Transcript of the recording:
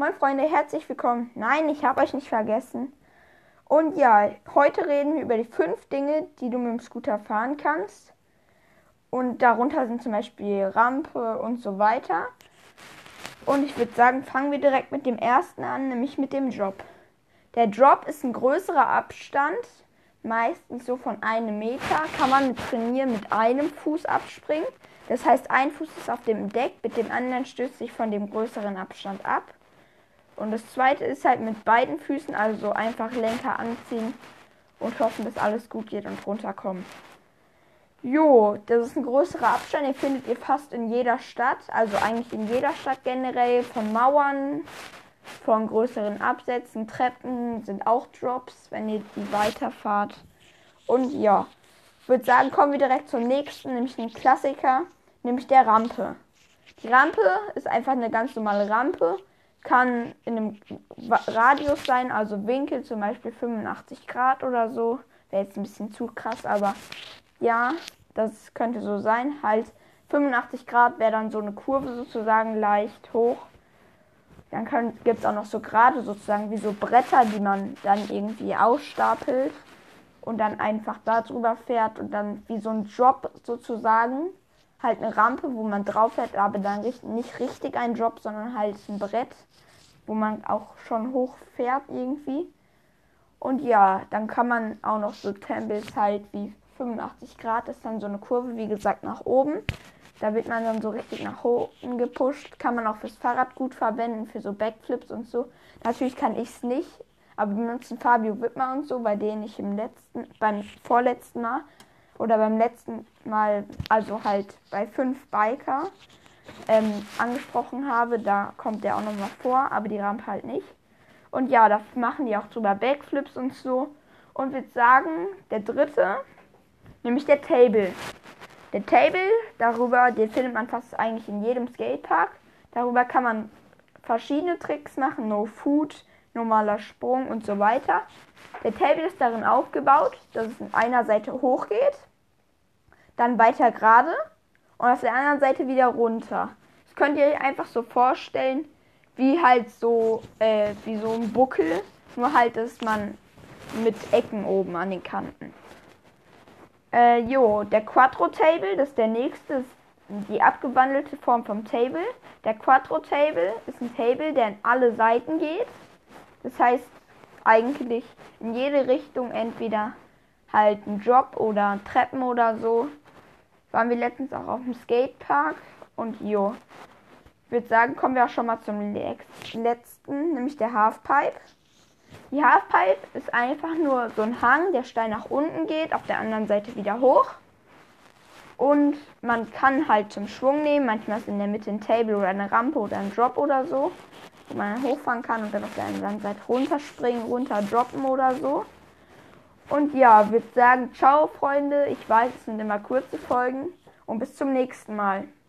Moin Freunde, herzlich willkommen. Nein, ich habe euch nicht vergessen. Und ja, heute reden wir über die fünf Dinge, die du mit dem Scooter fahren kannst. Und darunter sind zum Beispiel Rampe und so weiter. Und ich würde sagen, fangen wir direkt mit dem ersten an, nämlich mit dem Drop. Der Drop ist ein größerer Abstand, meistens so von einem Meter. Kann man mit Trainieren mit einem Fuß abspringen. Das heißt, ein Fuß ist auf dem Deck, mit dem anderen stößt sich von dem größeren Abstand ab. Und das zweite ist halt mit beiden Füßen, also einfach Lenker anziehen und hoffen, dass alles gut geht und runterkommen. Jo, das ist ein größerer Abstand, den findet ihr fast in jeder Stadt, also eigentlich in jeder Stadt generell, von Mauern, von größeren Absätzen, Treppen sind auch Drops, wenn ihr die weiterfahrt. Und ja, ich würde sagen, kommen wir direkt zum nächsten, nämlich ein Klassiker nämlich der Rampe. Die Rampe ist einfach eine ganz normale Rampe, kann in einem Radius sein, also Winkel zum Beispiel 85 Grad oder so. Wäre jetzt ein bisschen zu krass, aber ja, das könnte so sein. Halt 85 Grad wäre dann so eine Kurve sozusagen leicht hoch. Dann gibt es auch noch so gerade sozusagen wie so Bretter, die man dann irgendwie ausstapelt und dann einfach da drüber fährt und dann wie so ein Job sozusagen halt eine Rampe, wo man drauf fährt, aber dann nicht richtig ein Drop, sondern halt ein Brett, wo man auch schon hochfährt irgendwie. Und ja, dann kann man auch noch so Tempels halt wie 85 Grad ist dann so eine Kurve, wie gesagt, nach oben. Da wird man dann so richtig nach oben gepusht. Kann man auch fürs Fahrrad gut verwenden, für so Backflips und so. Natürlich kann ich es nicht, aber benutzen Fabio Wittmer und so, bei denen ich im letzten, beim vorletzten Mal oder beim letzten Mal, also halt bei fünf Biker ähm, angesprochen habe. Da kommt der auch nochmal vor, aber die Rampe halt nicht. Und ja, da machen die auch drüber Backflips und so. Und würde sagen, der dritte, nämlich der Table. Der Table, darüber, den findet man fast eigentlich in jedem Skatepark. Darüber kann man verschiedene Tricks machen, No Food, normaler Sprung und so weiter. Der Table ist darin aufgebaut, dass es in einer Seite hochgeht dann weiter gerade und auf der anderen Seite wieder runter. Das könnt ihr euch einfach so vorstellen, wie halt so, äh, wie so ein Buckel, nur halt, dass man mit Ecken oben an den Kanten. Äh, jo, der Quattro Table, das ist der nächste, die abgewandelte Form vom Table. Der Quattro Table ist ein Table, der in alle Seiten geht. Das heißt eigentlich in jede Richtung entweder halt ein Drop oder Treppen oder so waren wir letztens auch auf dem Skatepark und jo. Ich würde sagen, kommen wir auch schon mal zum letzten, nämlich der Halfpipe. Die Halfpipe ist einfach nur so ein Hang, der steil nach unten geht, auf der anderen Seite wieder hoch. Und man kann halt zum Schwung nehmen, manchmal ist in der Mitte ein Table oder eine Rampe oder ein Drop oder so, wo man hochfahren kann und dann auf der anderen Seite runterspringen, runter droppen oder so. Und ja, würde sagen, ciao Freunde. Ich weiß, es sind immer kurze Folgen und bis zum nächsten Mal.